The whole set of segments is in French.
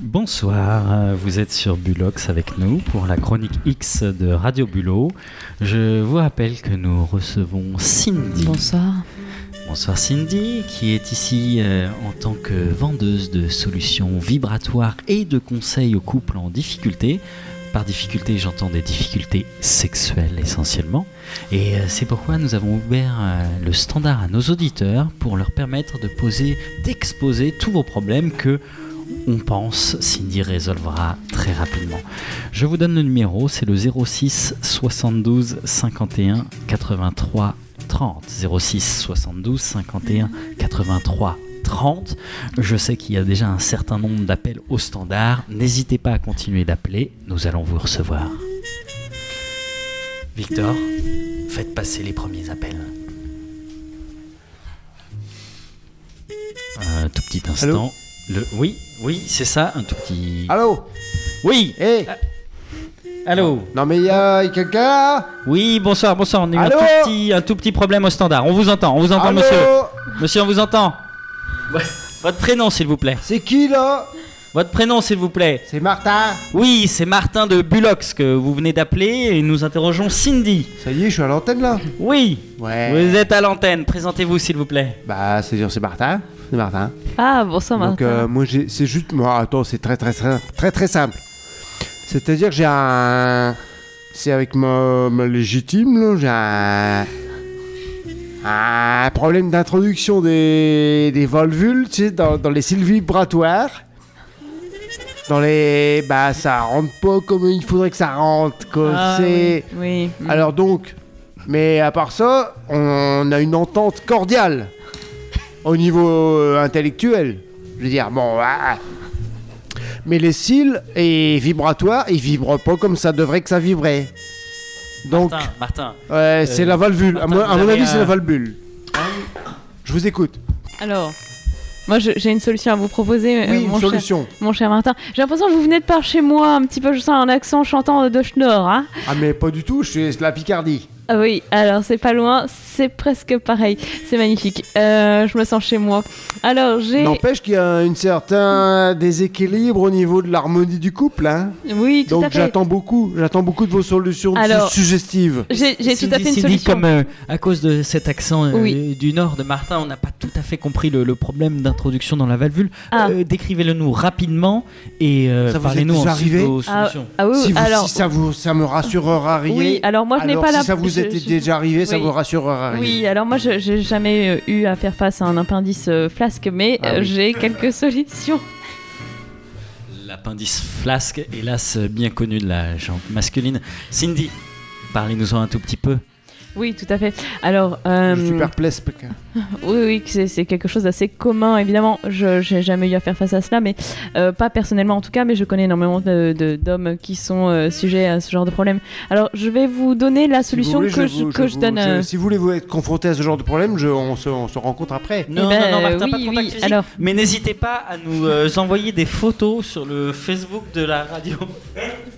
Bonsoir, vous êtes sur Bulox avec nous pour la chronique X de Radio Bulot. Je vous rappelle que nous recevons Cindy. Bonsoir. Bonsoir Cindy, qui est ici euh, en tant que vendeuse de solutions vibratoires et de conseils aux couples en difficulté. Par difficulté, j'entends des difficultés sexuelles essentiellement. Et euh, c'est pourquoi nous avons ouvert euh, le standard à nos auditeurs pour leur permettre de poser, d'exposer tous vos problèmes que on pense Cindy résolvera très rapidement. Je vous donne le numéro, c'est le 06 72 51 83 30. 06 72 51 83 30. Je sais qu'il y a déjà un certain nombre d'appels au standard. N'hésitez pas à continuer d'appeler, nous allons vous recevoir. Victor, faites passer les premiers appels. Un tout petit instant. Allô le... Oui, oui, c'est ça, un tout petit. Allô Oui, Eh allô Non mais a y a quelqu'un là Oui, bonsoir, bonsoir. On a eu un Allô tout, petit, un tout petit problème au standard. On vous entend, on vous entend, Allô monsieur. Monsieur, on vous entend. Votre prénom, s'il vous plaît. C'est qui là Votre prénom, s'il vous plaît. C'est Martin Oui, c'est Martin de Bulox que vous venez d'appeler et nous interrogeons Cindy. Ça y est, je suis à l'antenne là Oui, Ouais. vous êtes à l'antenne. Présentez-vous, s'il vous plaît. Bah c'est c'est Martin. C'est Martin. Ah, bonsoir Donc Martin. euh, moi c'est juste moi attends, c'est très très très très très simple. C'est-à-dire que j'ai un c'est avec ma, ma légitime là, j'ai un un problème d'introduction des, des volvules, tu sais, dans, dans les cils vibratoires. Dans les... Bah ça rentre pas comme il faudrait que ça rentre, quoi. Ah, oui. Alors donc, mais à part ça, on a une entente cordiale au niveau euh, intellectuel. Je veux dire, bon, ah. mais les cils et vibratoires, ils vibrent pas comme ça devrait que ça vibrait. Donc, Martin, Martin. ouais, c'est la valvule. À mon, à avis, c'est la valvule. Je vous écoute. Alors, moi je- j'ai une solution à vous proposer, euh, oui, mon, une cher, solution. mon cher Martin. J'ai l'impression que vous venez de par chez moi, un petit peu, je sens un accent chantant de Schnorr. Hein Ah, mais pas du tout, je suis c'est la Picardie. Ah oui, alors c'est pas loin, c'est presque pareil. C'est magnifique. Euh, je me sens chez moi. Alors j'ai. N'empêche qu'il y a un certain déséquilibre au niveau de l'harmonie du couple. Hein. Oui, tout à Donc fait. j'attends beaucoup, j'attends beaucoup de vos solutions Alors, su- suggestives. J'ai j'ai tout à fait une solution. comme euh, à cause de cet accent euh, Oui. du nord de Martin, on n'a pas tout à fait compris le, le problème d'introduction dans la valvule. Ah. Euh, Décrivez-le nous rapidement et euh, Ça parlez-nous ensuite vos Ah, solutions. ah oui, oui, si, vous- alors. si ça, vous, ça me rassurera rien. Oui, alors moi je n'ai pas si la. ça vous était je- déjà arrivé, ça oui. vous rassurera rien. Oui, alors moi je j'ai jamais euh, eu à faire face à un appendice euh, flasque, mais Ah euh, oui. j'ai quelques solutions. L'appendice flasque, hélas bien connu de la jante masculine. Cindy, parlez-nous-en un tout petit peu. Oui, tout à fait. Alors, euh, Je suis perplexe. Pékin. oui, oui, c'est quelque chose d'assez commun, évidemment. Je n'ai jamais eu à faire face à cela, mais euh, pas personnellement en tout cas, mais je connais énormément de- de- d'hommes qui sont euh, sujets à ce genre de problème. Alors, je vais vous donner la Si solution voulez, que, je je, vous- que je je donne. vous- euh, Si vous voulez vous être confronté à ce genre de problème, je- on, se, on se rencontre après. Non, ben, non, non, Martin, oui, pas de contact oui, physique. alors- Mais n'hésitez pas à nous euh, envoyer des photos sur le Facebook de la radio.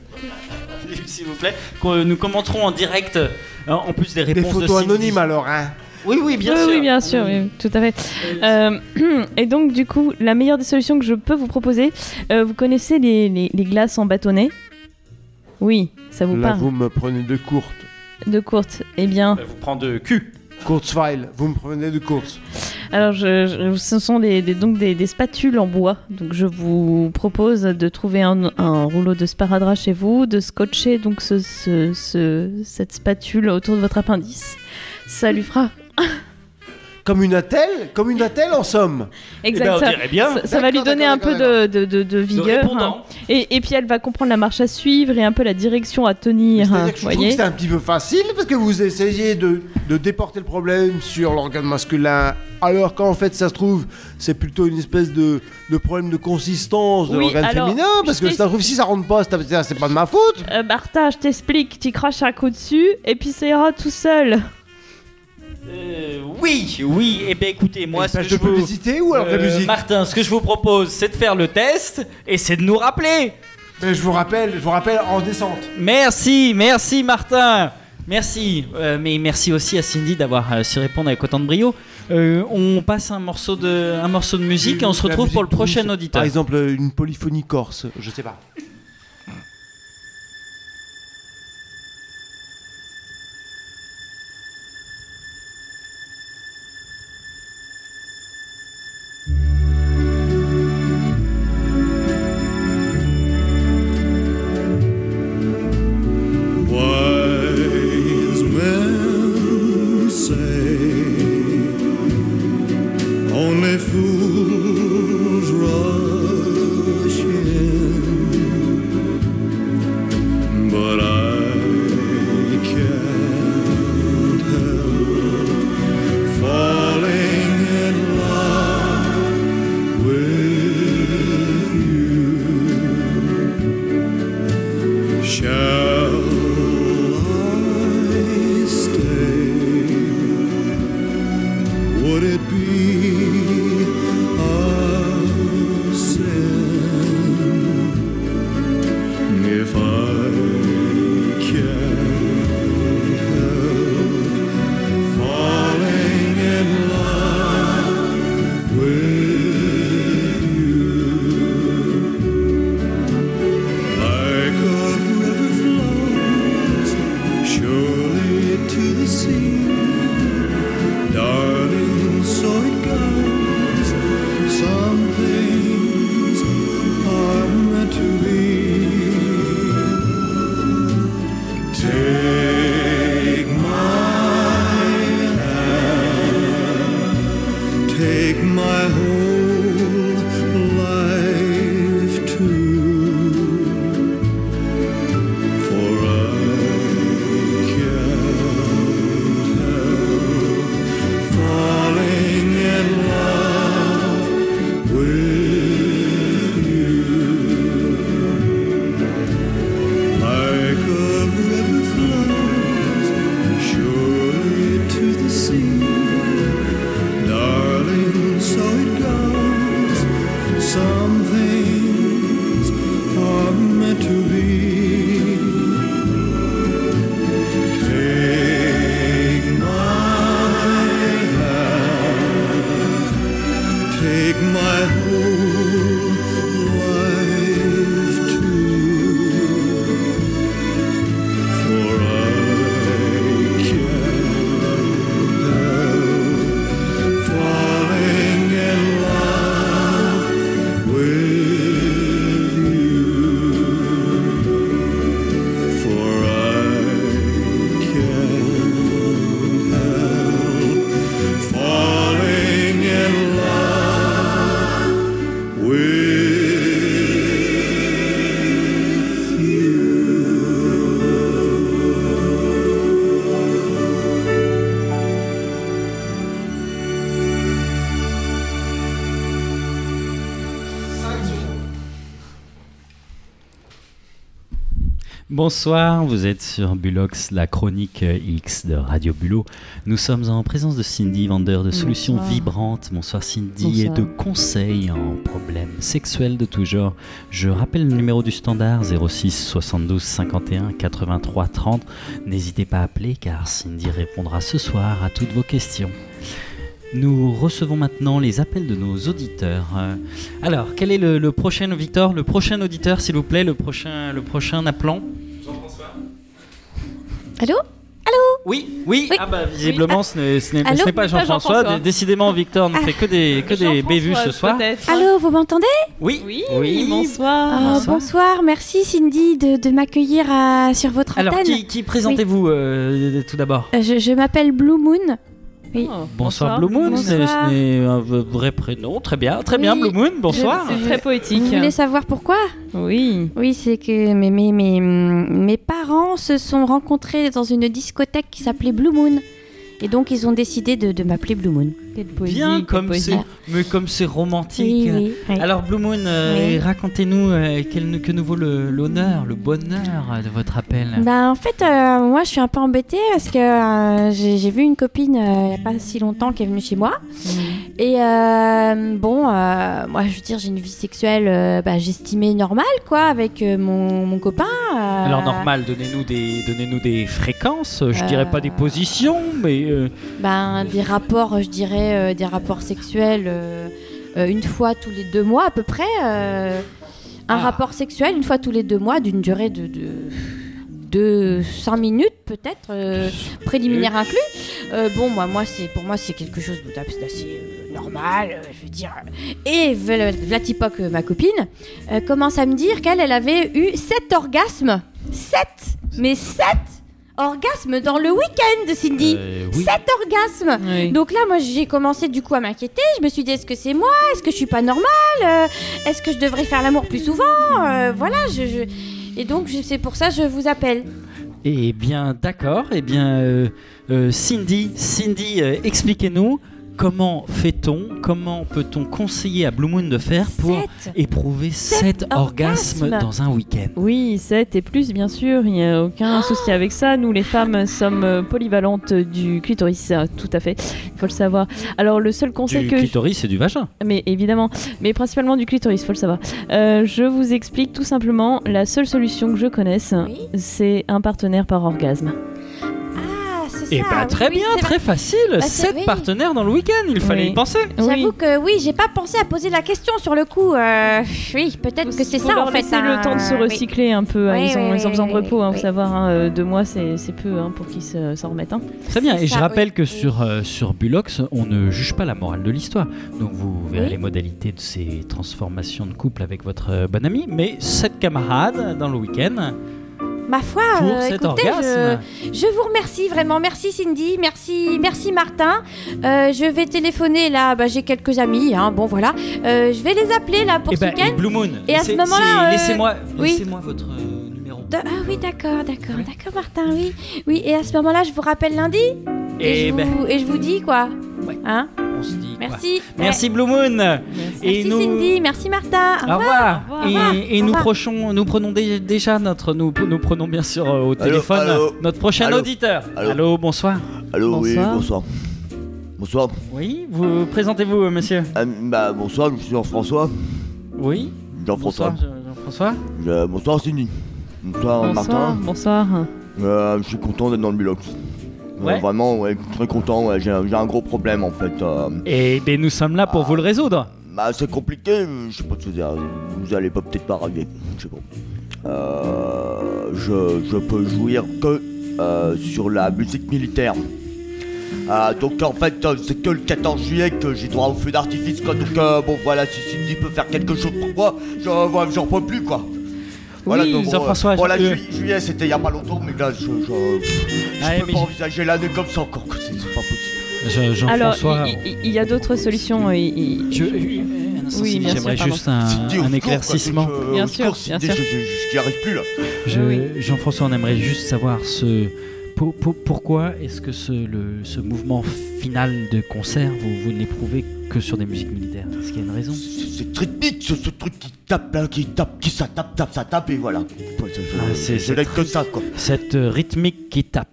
S'il vous plaît, que nous commenterons en direct, euh, en plus des Des réponses de photos anonymes alors, hein. Oui, oui, bien oui, sûr. oui, bien sûr, oui, tout à fait. Euh, et donc, du coup, la meilleure des solutions que je peux vous proposer, euh, vous connaissez les, les- les glaces en bâtonnet Oui, ça vous Là, parle. vous me prenez de courte. De courte. Eh bien, Ça vous prend de cul. Kurzweil, vous me prenez de course. Alors je, je- ce sont des, des- donc des, des spatules en bois. Donc, je vous propose de trouver un, un rouleau de sparadrap chez vous, de scotcher donc ce, ce- ce- cette spatule autour de votre appendice. Ça lui fera Comme une attelle Comme une attelle en somme. Eh ben, exact. on ça- dirait bien. ça, ça va lui donner un peu de, de, de- de De vigueur. hein. Et, et puis elle va comprendre la marche à suivre et un peu la direction à tenir. hein, C'est-à-dire que je trouve que c'est un petit peu facile parce que vous essayez de, de déporter le problème sur l'organe masculin, alors qu'en fait, ça se trouve, c'est plutôt une espèce de, de problème de consistance de Oui, l'organe féminin. Parce que ça se trouve, si ça rentre pas, c'est c'est pas de ma faute. Euh, Martha, je t'explique, tu craches un coup dessus et puis ça ira tout seul. Euh, oui, oui. Et bien écoutez, moi, ce que je de vous... publicité ou alors de la Euh, musique Martin, ce que je vous propose, c'est de faire le test et c'est de nous rappeler. Mais Je vous rappelle, je vous rappelle en descente. Merci, merci Martin. Merci, euh, mais merci aussi à Cindy d'avoir euh, su répondre avec autant de brio. Euh, on passe un morceau de, un morceau de musique et on se retrouve pour le prochain auditeur. Par exemple, une polyphonie corse, je sais pas. Bonsoir, vous êtes sur Bulox, la chronique X de Radio Bulot. Nous sommes en présence de Cindy, vendeur de solutions Bonsoir. vibrantes. Bonsoir Cindy Bonsoir. et de conseils en problèmes sexuels de tout genre. Je rappelle le numéro du standard 06 72 51 83 30. N'hésitez pas à appeler car Cindy répondra ce soir à toutes vos questions. Nous recevons maintenant les appels de nos auditeurs. Euh, alors, quel est le, le prochain, Victor Le prochain auditeur, s'il vous plaît, le prochain, le prochain appelant? Allô? Oui, oui, Oui. Ah bah, visiblement, ce n'est ce n'est- Allô? ce n'est pas Jean-François. Jean-François. Dé- Décidément, Victor ne fait que des, que des bévues ce soir. peut-être. Allô, vous m'entendez? Oui, Oui, oui. bonsoir. Ah, bonsoir. bonsoir. merci Cindy de, de m'accueillir à- sur votre Alors, antenne. qui, qui présentez-vous euh, tout d'abord? Euh, Je, je m'appelle Blue Moon. Oui. Oh, Bonsoir, Blue Moon, ce n'est- Bonsoir. ce n'est un vrai prénom. Très bien, très bien, Oui. Blue Moon, bonsoir. C'est très poétique. Vous voulez savoir pourquoi? Oui. Oui, c'est que mes, mes, mes, mes parents se sont rencontrés dans une discothèque qui s'appelait Blue Moon. Et donc, ils ont décidé de, de m'appeler Blue Moon. Quelle poésie. Bien, comme c'est, mais comme c'est romantique. Oui, oui. oui. Alors Blue Moon, euh, Oui. racontez-nous euh, quel- que nous vaut le- l'honneur, le bonheur de votre appel. Bah, en fait, euh, moi, je suis un peu embêtée parce que euh, j'ai j'ai vu une copine euh, il n'y a pas si longtemps qui est venue chez moi. Et euh, bon, euh, moi, je veux dire, j'ai une vie sexuelle, euh, bah, j'estimais normale, quoi, avec euh, mon, mon copain. euh, Alors normal, donnez-nous des, donnez-nous des fréquences. Je dirais pas des positions, mais euh, Ben, des rapports, je dirais, euh, des rapports sexuels euh, euh, une fois tous les deux mois à peu près. un Ah. rapport sexuel une fois tous les deux mois d'une durée de, de, de 5 minutes peut-être, euh, préliminaire inclus. Euh, bon, moi, moi c'est, pour moi, c'est quelque chose d'assez euh, normal, je veux dire. Et Vla- Vlatipoc, ma copine, commence à me dire qu'elle, elle avait eu 7 orgasmes. 7 Mais 7 orgasmes dans le week-end, Cindy euh, oui. 7 orgasmes Oui. donc là, moi, j'ai commencé du coup à m'inquiéter. Je me suis dit, est-ce que c'est moi? Est-ce que je suis pas normale? Euh, Est-ce que je devrais faire l'amour plus souvent? Euh, Voilà, je, je- Et donc, c'est pour ça que je vous appelle. Eh bien, d'accord. Eh bien, euh, euh, Cindy, Cindy, euh, expliquez-nous comment fait-on, comment peut-on conseiller à Blue Moon de faire pour 7 éprouver Sept 7 orgasmes orgasmes. dans un week-end? Oui, 7 et plus, bien sûr, il n'y a aucun souci avec ça. Nous, les femmes, sommes euh, polyvalentes du clitoris, euh, tout à fait, il faut le savoir. Alors, le seul conseil Du que... clitoris et du vagin. Mais évidemment, mais principalement du clitoris, faut le savoir. Euh, je vous explique tout simplement, la seule solution que je connaisse, Oui. c'est un partenaire par orgasme. Ça. Eh oui, très oui, bien, c'est très facile. Bah, c'est- 7 oui. partenaires dans le week-end, il fallait Oui. y penser. vrai. Oui. J'avoue que oui, j'ai pas pensé à poser la question sur le coup. euh, oui, peut-être que c'est Faut ça leur en fait. laisser hein. le temps de se Oui. recycler un peu. hein. Oui, ils, ont, oui, ils ont oui, besoin de oui, repos, hein, oui. faut savoir. hein, euh, deux mois, c'est c'est peu hein, pour qu'ils se- s'en remettent. hein. Très bien, C'est et je ça, rappelle oui. que Oui. sur, euh, sur Bulox, on ne juge pas la morale de l'histoire. Donc vous verrez Oui. les modalités de ces transformations de couple avec votre euh, bonne amie. Mais 7 camarades dans le week-end Ma foi, euh, écoutez, je, vous remercie vraiment, merci Cindy, merci, merci Martin. Euh, je vais téléphoner là, bah, j'ai quelques amis, hein, bon voilà. Euh, je vais les appeler là pour Eh ce ben, week-end. et Blue Moon, Et à ce moment-là, laissez-moi oui. laissez-moi votre numéro. De- ah oui, d'accord, d'accord, d'accord Martin, oui. Oui, et à ce moment-là, je vous rappelle lundi et, Et je, ben, vous, et je vous dis quoi. Ouais. Hein on se dit quoi. Merci. Merci Blue Moon. Et Merci nous- Cindy, merci Martin. Au Au revoir. Au revoir. Et, Au revoir. et Au nous, revoir. prochons- nous prenons dé- déjà notre, nous, nous prenons bien sûr euh, au téléphone allô notre prochain Allô auditeur. Allô bonsoir. Allô, oui, Bonsoir. bonsoir. Bonsoir. Oui, vous présentez-vous, euh, monsieur? Ah, bah, bonsoir, je suis Jean-François. Oui. Jean-François. Bonsoir, Jean- Jean-François. Je- bonsoir, Cindy. Bonsoir, Bonsoir. Martin. Bonsoir. Euh, je suis content d'être dans le Bulox. Ouais. vraiment, ouais, très content. Ouais, j'ai, un- j'ai un gros problème en fait. euh, Et ben, nous sommes là pour Ah. vous le résoudre. bah, c'est compliqué. Je sais pas ce que dire. Vous allez pas peut-être pas arriver. Je sais pas. Euh, je, je peux jouir que euh, sur la musique militaire. Donc en fait, c'est que le 14 juillet que j'ai droit au feu d'artifice. Quoi. Donc bon, voilà, si Cindy peut faire quelque chose pour moi, j'en j'en peux plus quoi. Voilà, Oui, donc, bon, Jean-François, euh, Voilà, je- ju- juillet, c'était il y a pas longtemps, mais là, je, je, je Ouais, peux mais pas envisager l'année comme ça encore. C'est c'est pas possible. Je- Alors, Jean-François. il, y a d'autres solutions. euh, Oui, bien sûr, j'aimerais juste un, éclaircissement. quoi, je- Bien sûr, bien sûr. je- j'y arrive plus là. Je- Oui. Jean-François, on aimerait juste savoir ce, pour- pour- pourquoi est-ce que ce, le- ce mouvement final de concert, vous, vous ne l'éprouvez que sur des musiques militaires? Est-ce qu'il y a une raison? C'est rythmique, ce, ce truc qui tape, là, qui tape, qui ça tape, tape, ça tape, et voilà. Ah, c'est- que ça, quoi. Cette euh, rythmique qui tape.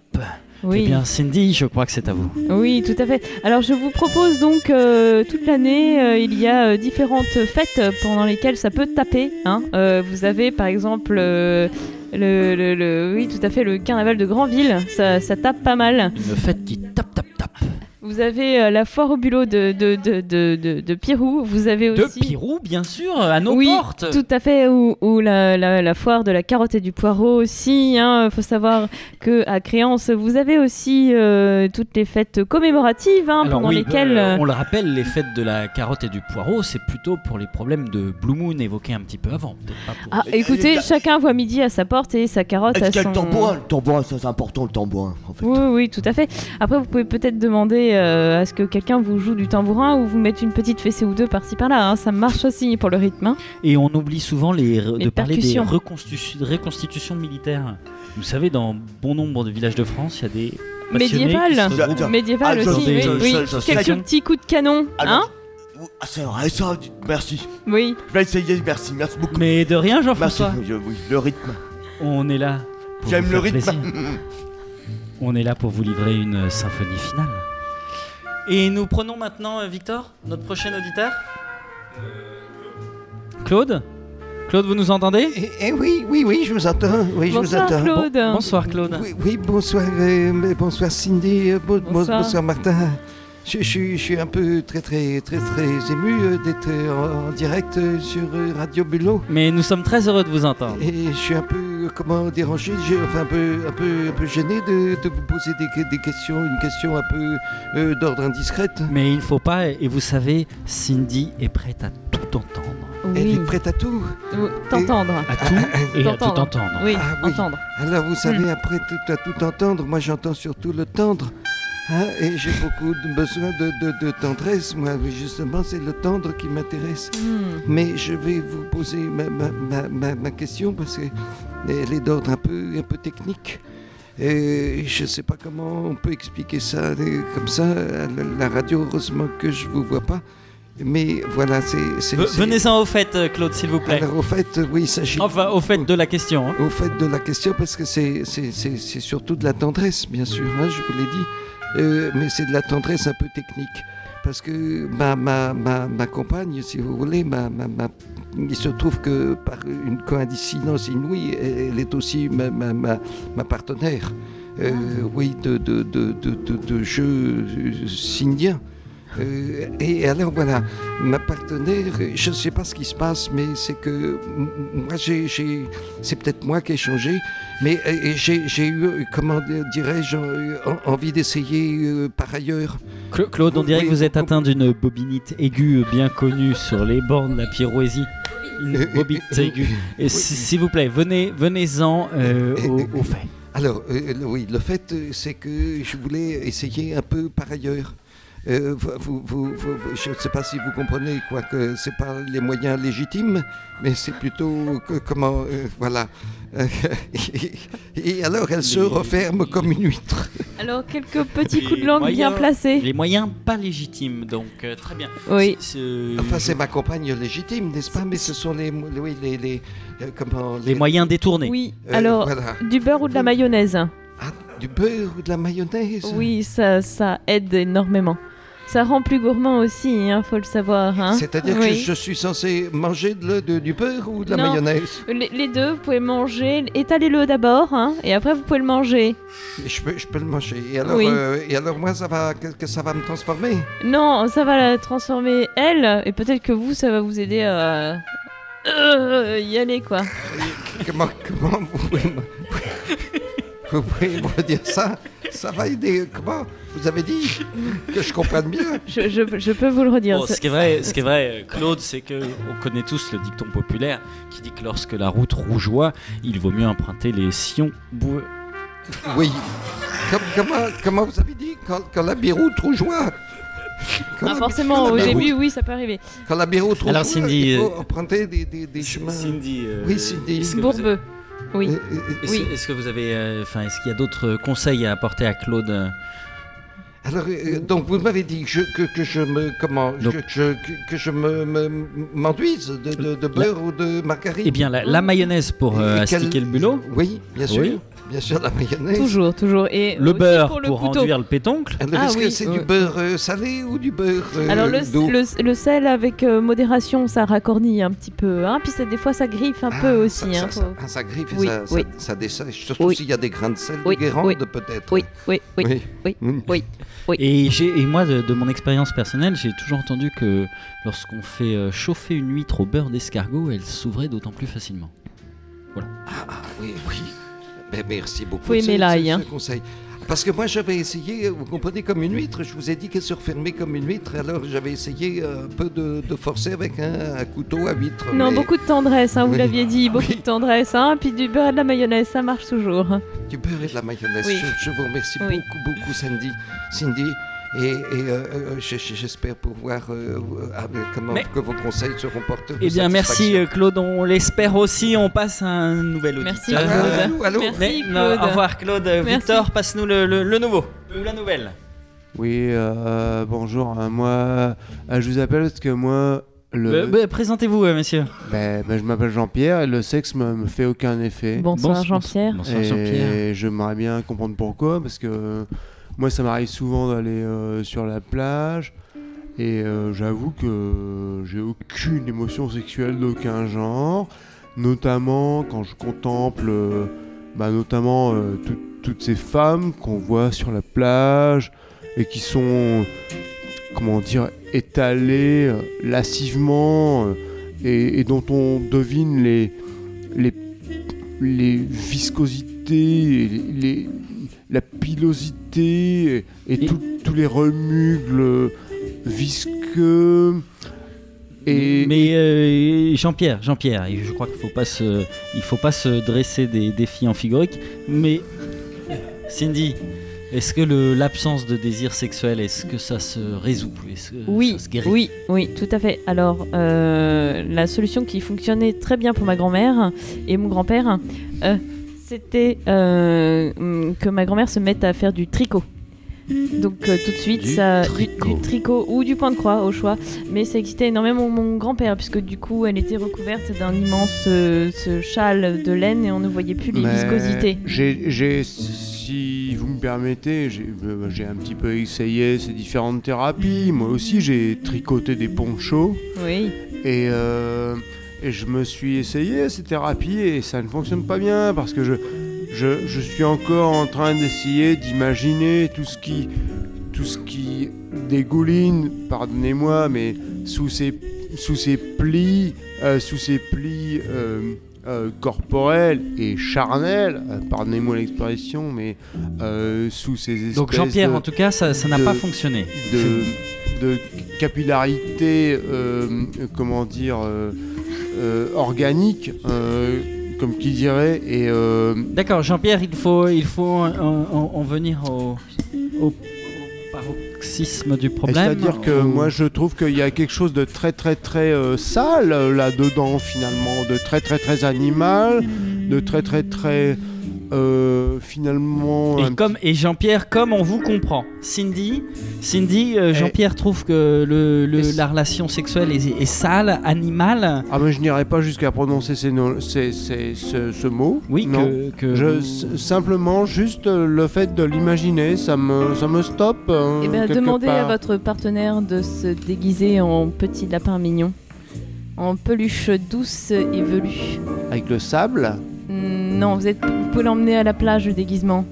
Oui. Eh bien, Cindy, je crois que c'est à vous. Oui, tout à fait. Alors je vous propose donc euh, toute l'année, euh, il y a euh, différentes fêtes pendant lesquelles ça peut taper. hein. Euh, vous avez par exemple euh, le, le- le- oui, tout à fait, le carnaval de Granville, ça, ça tape pas mal. Vous avez euh, la foire au bulot de, de, de, de, de- de Pirou. Vous avez De aussi. Pirou, bien sûr, à nos oui, portes. tout à fait, ou, ou la, la, la foire de la carotte et du poireau aussi. Il faut savoir que à Créance, vous avez aussi euh, toutes les fêtes commémoratives hein, Alors pendant oui, lesquelles... euh, euh, on le rappelle, les fêtes de la carotte et du poireau, c'est plutôt pour les problèmes de Blue Moon évoqués un petit peu avant. Peut-être pas pour... Ah, écoutez, et- chacun voit midi à sa porte et sa carotte à qu'il y a son... le tambourin Le tambourin, ça, c'est important, le tambourin, en fait. Oui, oui, tout à fait. Après, vous pouvez peut-être demander euh, à ce que quelqu'un vous joue du tambourin ou vous mette une petite fessée ou deux par-ci par-là. hein. Ça marche aussi pour le rythme. hein. Et on oublie souvent les, Les de parler des reconstitu- reconstitutions militaires. Vous savez, dans bon nombre de villages de France, il y a des Médiéval. Médiéval Ah, aussi, oui. oui. Quelques petits coups de canon, hein Ah, c'est vrai, ça, merci. Oui. Je vais essayer, merci, merci beaucoup. Mais de rien, Merci, Jean-François. je- oui, le rythme. On est là. pour J'aime vous le rythme. On est là pour vous livrer une symphonie finale. Et nous prenons maintenant euh, Victor, notre prochain auditeur. Claude? Claude, vous nous entendez? Eh, eh oui, oui, oui, je vous entends. Oui, je vous Bonsoir entends. Claude. Bonsoir Claude. Oui, oui, bonsoir, euh, bonsoir Cindy, euh, bon- bon- Bonsoir. bonsoir. Martin. Je, je suis- je suis un peu très très très très ému euh, d'être euh, en, direct euh, sur Radio Bulot. Mais nous sommes très heureux de vous entendre. Et je suis un peu, comment, dérangé, enfin un peu, un peu, un peu gêné de, de vous poser des, des questions, une question un peu euh, d'ordre indiscrète. Mais il ne faut pas, et vous savez, Cindy est prête à tout entendre. Elle est prête à tout. T'entendre. À tout et à tout T'entendre. entendre. Oui, Ah oui. entendre. Alors vous Hmm. savez, après tout, à tout entendre, moi j'entends surtout le tendre. Hein, et j'ai beaucoup de besoin de, de- de tendresse. Moi, oui, justement, c'est le tendre qui m'intéresse. Hmm. Mais je vais vous poser ma, ma- ma- ma- ma question parce qu'elle est d'ordre un peu, un peu technique. Et je ne sais pas comment on peut expliquer ça euh, comme ça la, radio. Heureusement que je ne vous vois pas. Mais voilà, c'est... c'est- Ve- c'est- Venez-en au fait, euh, Claude, s'il vous plaît. Alors au fait, oui, il s'agit... Enfin, au fait de la question. hein. Au fait de la question, parce que c'est surtout de la tendresse, bien sûr, hein, je vous l'ai dit. Euh, mais c'est de la tendresse un peu technique. Parce que ma, ma, ma, ma compagne, si vous voulez, ma, il se trouve que par une coïncidence inouïe, elle est aussi ma, ma, ma, ma partenaire. Euh, oui, de, de, de, de, de, de jeu euh, et alors voilà, ma partenaire, je ne sais pas ce qui se passe, mais c'est que moi, j'ai, c'est peut-être moi qui ai changé, mais euh, j'ai, eu, comment dirais-je, euh, en- envie d'essayer euh, par ailleurs. Cla- Claude, on dirait Oui, que vous êtes oui. atteint d'une bobinite aiguë bien connue sur les bords de la pyroésie. Une bobinite aiguë. S'il vous plaît, venez, venez-en euh, au, au fait. Alors, oui, le fait, c'est que je voulais essayer un peu par ailleurs. Euh, vous, vous- vous- vous- vous- je ne sais pas si vous comprenez, quoi, que c'est pas les moyens légitimes, mais c'est plutôt que, comment, euh, voilà. Et, et alors, elle se Les- referme comme une huître. Alors, quelques petits coups de langue bien placés. Les moyens pas légitimes, donc euh, très bien. Oui. C'est- c'est- Enfin, c'est ma compagne légitime, n'est-ce pas? Mais ce sont les, les, les, euh, comment, Les moyens détournés. Oui. euh, Alors, voilà. du beurre ou de la mayonnaise? Du beurre ou de la mayonnaise Oui, ça, ça aide énormément. Ça rend plus gourmand aussi, hein, faut le savoir. Hein. C'est-à-dire que je suis censé manger de du beurre ou de la Non. mayonnaise? Les, les deux, vous pouvez manger, étalez-le d'abord, hein, et après vous pouvez le manger. Je peux, je peux le manger. Et alors, Oui. euh, et alors moi, ça va, que, que ça va me transformer? Non, ça va la transformer elle, et peut-être que vous, ça va vous aider à euh, y aller, quoi. comment, comment vous. Vous pouvez me dire ça? Ça va aider Comment? Vous avez dit Que je comprenne bien Je, je- je peux vous le redire. Bon, ce qui est vrai, ce qui est vrai, euh, Claude, c'est que on connaît tous le dicton populaire qui dit que lorsque la route rougeoie, il vaut mieux emprunter les sillons boueux. Oui. Com- comment, comment vous avez dit? Quand, quand la biroute rougeoie Quand Ah, forcément, au début, oui, ça peut arriver. Quand la biroute rougeoie, Alors, Cindy, il faut euh, emprunter des, des, des chemins... Cindy. euh, Oui, Cindy. Bourbeux. Oui. Est-ce Oui. que vous avez, euh, enfin, est-ce qu'il y a d'autres conseils à apporter à Claude euh, Alors, euh, donc vous m'avez dit que je, que, que je me comment Donc- que, je, que, je me me- m'enduise de, de, de beurre ou de margarine? Eh bien, la, la mayonnaise pour euh, astiquer le bulot, Oui, bien sûr, Oui. Bien sûr la mayonnaise. Toujours, toujours. Et le aussi beurre pour pour, le enduire le pétoncle. Ah est-ce que oui, c'est ouais. du beurre euh, salé ou du beurre euh, Alors le, le, le sel avec euh, modération, ça racornit un petit peu. Hein. Puis ça, des fois, ça griffe un Ah, peu aussi. Ça, hein, ça, faut- ça- ah, ça griffe et Oui, ça, ça- oui. ça dessèche. Surtout Oui. s'il y a des grains de sel Oui, de Guérande, oui. peut-être. Oui, oui, oui. oui. Mm. Et, moi, de, de mon expérience personnelle, j'ai toujours entendu que lorsqu'on fait euh, chauffer une huître au beurre d'escargot, elle s'ouvrait d'autant plus facilement. Ah, ah, oui, oui. Ben, merci beaucoup. Faut aimer ce- l'ail, hein. conseil. Parce que moi, j'avais essayé, vous comprenez, comme une huître. Je vous ai dit qu'elle se refermait comme une huître. Alors, j'avais essayé euh, un peu de, de forcer avec un, un couteau à huître. Non, mais beaucoup de tendresse, hein, vous Oui. l'aviez dit, beaucoup Oui. de tendresse. Hein. Puis du beurre et de la mayonnaise, ça marche toujours. Du beurre et de la mayonnaise. Oui. Je, je vous remercie beaucoup, beaucoup, Cindy. Cindy. Et, et, euh, euh, j'espère pouvoir euh, euh, comment Mais- que vos conseils seront porteurs de Eh bien, merci Claude, on l'espère aussi. On passe à un nouvel auditeur. Merci, Claude. allô, allô Merci, Mais, non, Claude. au revoir Claude. Merci. Victor, passe-nous le, le- le nouveau ou la nouvelle. Oui, euh, bonjour. moi, je vous appelle parce que moi, le, Euh, bah, Présentez-vous, euh, monsieur. ben, ben, je m'appelle Jean-Pierre et le sexe me, me fait aucun effet. Bonsoir Bonsoir, Jean-Pierre. Bonsoir Jean-Pierre. Et j'aimerais bien comprendre pourquoi, parce que moi, ça m'arrive souvent d'aller euh, sur la plage. Et euh, j'avoue que j'ai aucune émotion sexuelle d'aucun genre. notamment quand je contemple euh, bah, notamment tout- toutes ces femmes qu'on voit sur la plage et qui sont, comment dire, étalées lascivement euh, et, dont on devine les, les, les viscosités, les, les- la pilosité et, et Et- tout- tous les remugles visqueux. Et, Mais euh, Jean-Pierre, Jean-Pierre, je crois qu'il faut pas se, il faut pas se dresser des défis amphigoriques. Mais Cindy, est-ce que l'absence de désir sexuel, est-ce que ça se résout Est-ce que Oui, ça se guérit? oui, oui, tout à fait. Alors, euh, la solution qui fonctionnait très bien pour ma grand-mère et mon grand-père, euh, c'était euh, que ma grand-mère se mette à faire du tricot. Donc euh, tout de suite, Du ça, du- tricot. du tricot ou du point de croix au choix. Mais ça excitait énormément mon grand-père puisque du coup, elle était recouverte d'un immense euh, ce châle de laine et on ne voyait plus les Mais viscosités. J'ai, j'ai- si vous me permettez, j'ai, euh, j'ai un petit peu essayé ces différentes thérapies. Moi aussi, j'ai tricoté des ponchos Oui. et, euh, et je me suis essayé ces thérapies et ça ne fonctionne pas bien parce que je, je, je suis encore en train d'essayer d'imaginer tout ce qui, tout ce qui dégouline, pardonnez-moi, mais sous ces, sous ces plis, euh, sous ces plis. euh, euh, corporels et charnels, pardonnez-moi l'expression, mais sous ces espèces Donc Jean-Pierre, en tout cas, ça n'a pas fonctionné. de, de capillarité, comment dire, organique, euh, comme qui dirait, et euh, D'accord, Jean-Pierre, il faut, il faut en, en- en venir au, paroxysme du problème. c'est-à-dire que ou- moi je trouve qu'il y a quelque chose de très très très euh, sale euh, là-dedans finalement, de très très très animal, de très très très euh, finalement... Et, comme, et Jean-Pierre, comme on vous comprend, Cindy, Cindy euh, Eh. Jean-Pierre trouve que le, la relation sexuelle est, est sale, animale. Ah mais je n'irai pas jusqu'à prononcer ces no- ces- ces- ce, ce mot. Oui, non. que, Je, simplement, juste euh, le fait de l'imaginer, ça me, ça me stoppe. euh, Eh bien, demandez à votre partenaire de se déguiser en petit lapin mignon, en peluche douce et velue. Avec le sable Non, vous, êtes, vous pouvez l'emmener à la plage, le déguisement.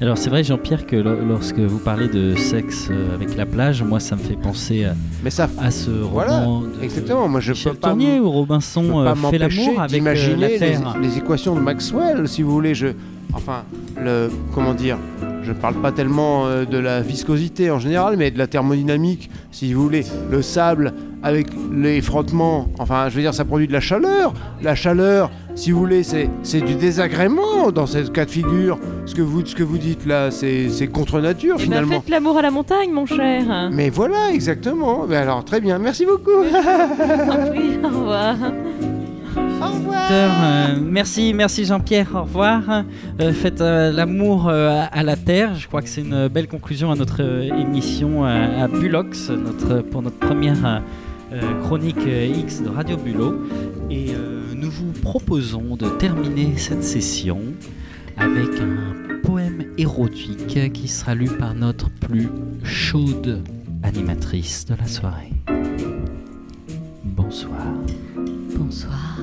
Alors c'est vrai Jean-Pierre que lo- lorsque vous parlez de sexe euh, avec la plage, moi ça me fait penser à, Mais ça, à ce Voilà, roman de exactement. Moi, je Michel peux pas, Tournier où je Robinson peux euh, pas fait l'amour avec euh, d'imaginer la les, terre. les équations de Maxwell, si vous voulez. Je, enfin, le, comment dire Je parle pas tellement euh, de la viscosité en général, mais de la thermodynamique, si vous voulez. Le sable avec les frottements, enfin, je veux dire, ça produit de la chaleur. La chaleur, si vous voulez, c'est c'est du désagrément dans ce cas de figure. Ce que vous, ce que vous dites là, c'est c'est contre nature Eh ben, finalement. faites l'amour à la montagne, mon cher. Mais voilà, exactement. Mais alors, très bien. Merci beaucoup. Oui, au revoir. Euh, merci, merci Jean-Pierre, au revoir. Euh, faites euh, l'amour euh, à la terre. Je crois que c'est une belle conclusion à notre euh, émission euh, à Bulox, notre, pour notre première chronique euh, X de Radio Bulot. Et euh, nous vous proposons de terminer cette session avec un poème érotique qui sera lu par notre plus chaude animatrice de la soirée. Bonsoir. Bonsoir.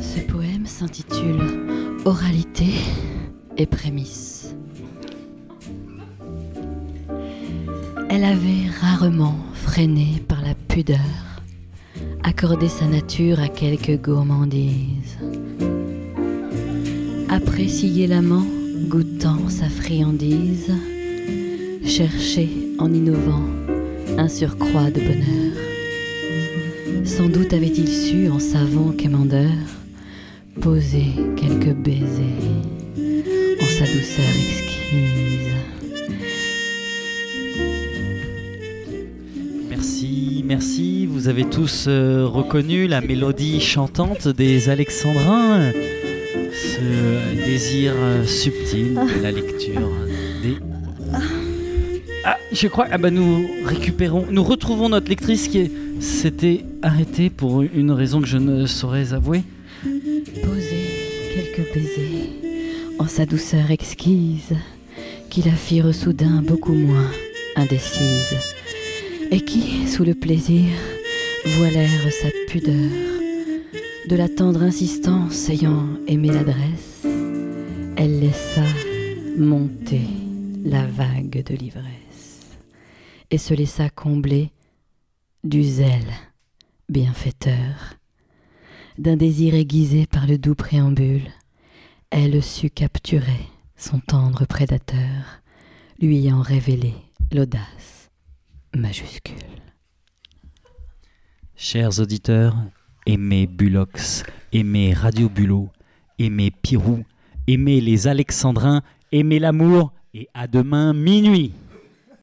Ce poème s'intitule Oralité et prémices. Elle avait rarement freiné par la pudeur, accordé sa nature à quelque gourmandise. Apprécié l'amant, goûtant sa friandise, cherché en innovant un surcroît de bonheur. Sans doute avait-il su, en savant quémandeur, poser quelques baisers en sa douceur exquise. Merci. Vous avez tous euh, reconnu la mélodie chantante des Alexandrins, ce désir euh, subtil de la lecture des. Ah, je crois. Ah bah nous récupérons, nous retrouvons notre lectrice qui s'était arrêtée pour une raison que je ne saurais avouer. Poser quelques baisers en sa douceur exquise, qui la firent soudain beaucoup moins indécise, et qui, sous le plaisir, voilèrent sa pudeur De la tendre insistance ayant aimé l'adresse, elle laissa monter la vague de l'ivresse et se laissa combler du zèle bienfaiteur, d'un désir aiguisé par le doux préambule. Elle sut capturer son tendre prédateur, lui ayant révélé l'audace majuscule. Chers auditeurs, aimez Bulox, aimez Radio Bulot, aimez Pirou, aimez les Alexandrins, aimez l'amour et à demain minuit.